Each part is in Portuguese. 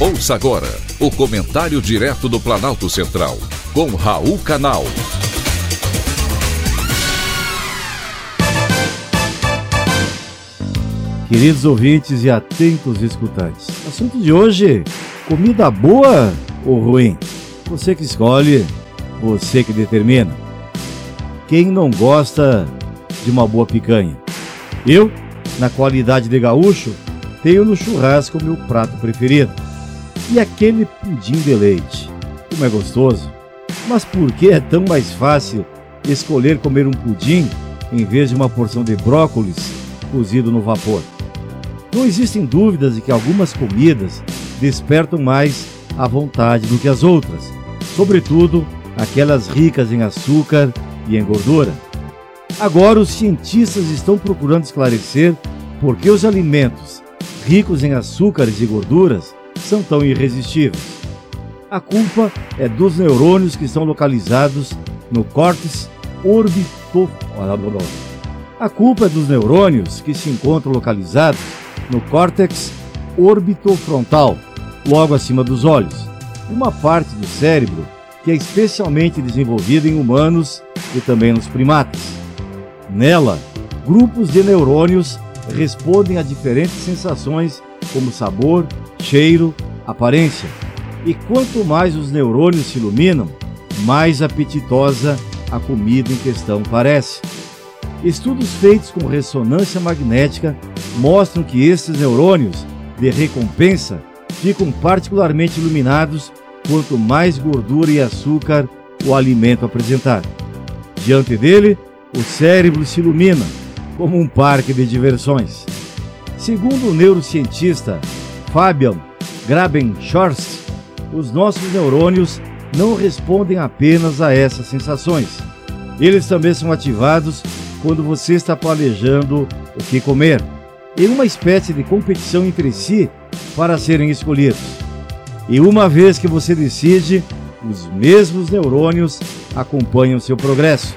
Ouça agora o comentário direto do Planalto Central, com Raul Canal. Queridos ouvintes e atentos escutantes, assunto de hoje: comida boa ou ruim? Você que escolhe, você que determina. Quem não gosta de uma boa picanha? Eu, na qualidade de gaúcho, tenho no churrasco meu prato preferido. E aquele pudim de leite. Como é gostoso. Mas por que é tão mais fácil escolher comer um pudim em vez de uma porção de brócolis cozido no vapor? Não existem dúvidas de que algumas comidas despertam mais a vontade do que as outras, sobretudo aquelas ricas em açúcar e em gordura. Agora, os cientistas estão procurando esclarecer por que os alimentos ricos em açúcares e gorduras são tão irresistíveis. A culpa é dos neurônios que estão localizados no córtex orbito... A culpa é dos neurônios que se encontram localizados no córtex orbitofrontal, logo acima dos olhos, uma parte do cérebro que é especialmente desenvolvida em humanos e também nos primatas. Nela, grupos de neurônios respondem a diferentes sensações como sabor, cheiro, aparência. E quanto mais os neurônios se iluminam, mais apetitosa a comida em questão parece. Estudos feitos com ressonância magnética mostram que esses neurônios de recompensa ficam particularmente iluminados quanto mais gordura e açúcar o alimento apresentar. Diante dele, o cérebro se ilumina como um parque de diversões. Segundo o neurocientista Fabian Grabenschorst, os nossos neurônios não respondem apenas a essas sensações. Eles também são ativados quando você está planejando o que comer, em uma espécie de competição entre si para serem escolhidos. E uma vez que você decide, os mesmos neurônios acompanham seu progresso.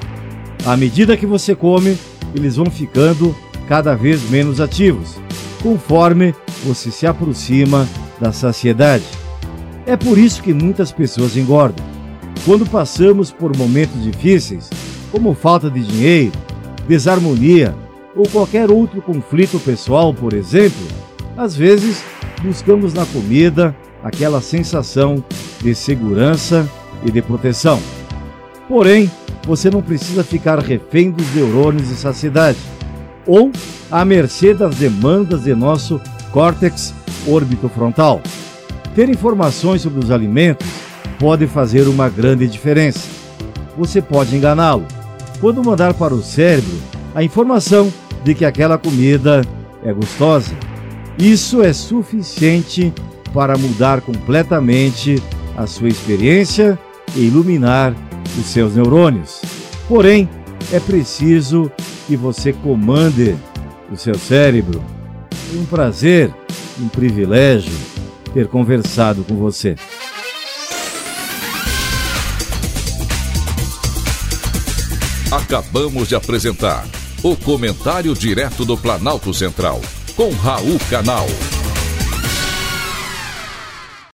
À medida que você come, eles vão ficando cada vez menos ativos, conforme você se aproxima da saciedade. É por isso que muitas pessoas engordam. Quando passamos por momentos difíceis, como falta de dinheiro, desarmonia ou qualquer outro conflito pessoal, por exemplo, às vezes buscamos na comida aquela sensação de segurança e de proteção. Porém, você não precisa ficar refém dos neurônios de saciedade ou à mercê das demandas de nosso córtex orbitofrontal. Ter informações sobre os alimentos pode fazer uma grande diferença. Você pode enganá-lo quando mandar para o cérebro a informação de que aquela comida é gostosa. Isso é suficiente para mudar completamente a sua experiência e iluminar os seus neurônios. Porém, é preciso que você comande o seu cérebro. É um prazer, um privilégio ter conversado com você. Acabamos de apresentar o Comentário Direto do Planalto Central, com Raul Canal.